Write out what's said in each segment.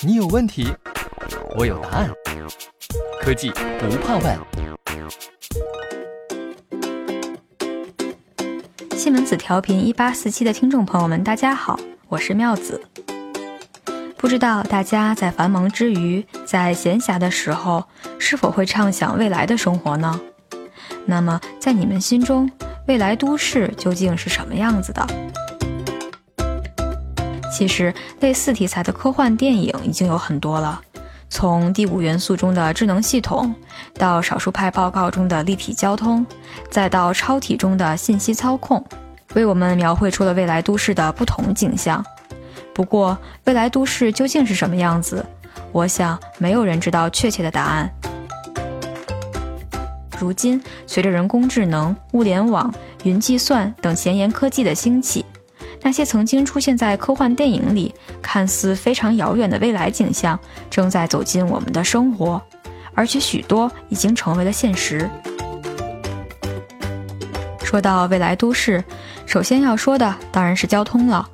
你有问题，我有答案。科技不怕问。西门子调频一八四七的听众朋友们，大家好，我是妙子。不知道大家在繁忙之余，在闲暇的时候，是否会畅想未来的生活呢？那么，在你们心中，未来都市究竟是什么样子的？其实，类似题材的科幻电影已经有很多了，从《第五元素》中的智能系统，到《少数派报告》中的立体交通，再到《超体》中的信息操控，为我们描绘出了未来都市的不同景象。不过，未来都市究竟是什么样子？我想，没有人知道确切的答案。如今，随着人工智能、物联网、云计算等前沿科技的兴起。那些曾经出现在科幻电影里、看似非常遥远的未来景象，正在走进我们的生活，而且许多已经成为了现实。说到未来都市，首先要说的当然是交通了，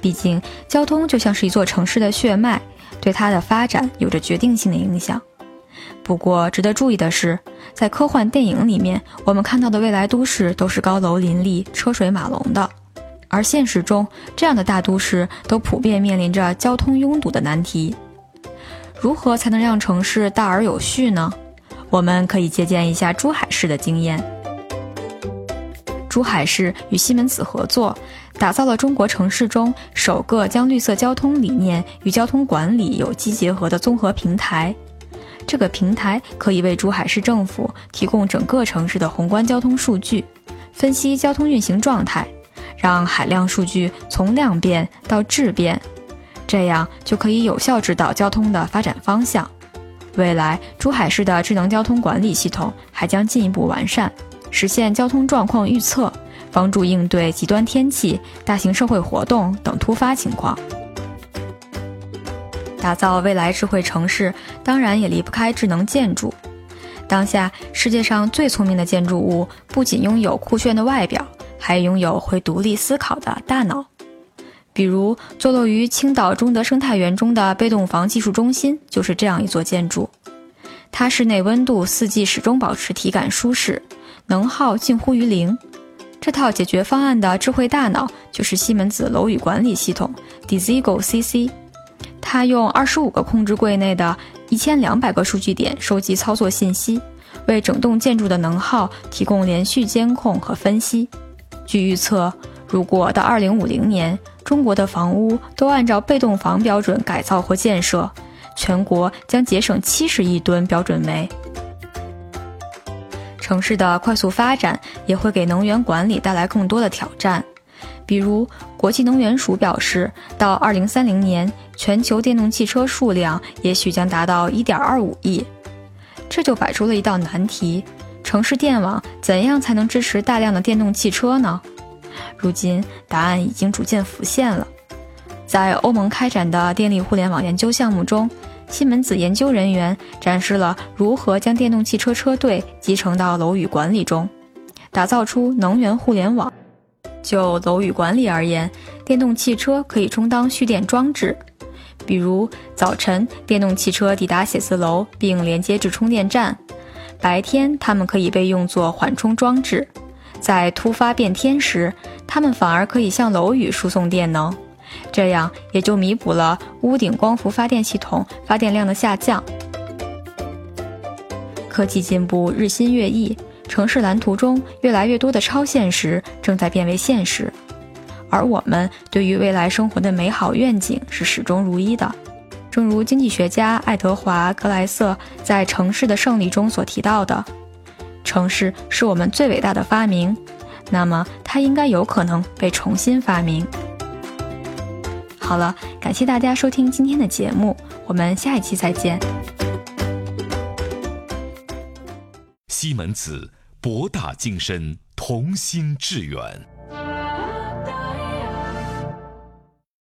毕竟交通就像是一座城市的血脉，对它的发展有着决定性的影响。不过，值得注意的是，在科幻电影里面，我们看到的未来都市都是高楼林立、车水马龙的。而现实中，这样的大都市都普遍面临着交通拥堵的难题。如何才能让城市大而有序呢？我们可以借鉴一下珠海市的经验。珠海市与西门子合作，打造了中国城市中首个将绿色交通理念与交通管理有机结合的综合平台。这个平台可以为珠海市政府提供整个城市的宏观交通数据，分析交通运行状态。让海量数据从量变到质变，这样就可以有效指导交通的发展方向。未来，珠海市的智能交通管理系统还将进一步完善，实现交通状况预测，帮助应对极端天气、大型社会活动等突发情况。打造未来智慧城市，当然也离不开智能建筑。当下，世界上最聪明的建筑物不仅拥有酷炫的外表。还拥有会独立思考的大脑，比如坐落于青岛中德生态园中的被动房技术中心就是这样一座建筑。它室内温度四季始终保持体感舒适，能耗近乎于零。这套解决方案的智慧大脑就是西门子楼宇管理系统 Desigo CC。它用二十五个控制柜内的一千两百个数据点收集操作信息，为整栋建筑的能耗提供连续监控和分析。据预测，如果到二零五零年，中国的房屋都按照被动房标准改造或建设，全国将节省七十亿吨标准煤。城市的快速发展也会给能源管理带来更多的挑战，比如，国际能源署表示，到二零三零年，全球电动汽车数量也许将达到一点二五亿，这就摆出了一道难题。城市电网怎样才能支持大量的电动汽车呢？如今答案已经逐渐浮现了。在欧盟开展的电力互联网研究项目中，西门子研究人员展示了如何将电动汽车车队集成到楼宇管理中，打造出能源互联网。就楼宇管理而言，电动汽车可以充当蓄电装置，比如早晨电动汽车抵达写字楼并连接至充电站。白天，它们可以被用作缓冲装置，在突发变天时，它们反而可以向楼宇输送电能，这样也就弥补了屋顶光伏发电系统发电量的下降。科技进步日新月异，城市蓝图中越来越多的超现实正在变为现实，而我们对于未来生活的美好愿景是始终如一的。正如经济学家爱德华·格莱瑟在《城市的胜利》中所提到的，城市是我们最伟大的发明，那么它应该有可能被重新发明。好了，感谢大家收听今天的节目，我们下一期再见。西门子，博大精深，同心致远。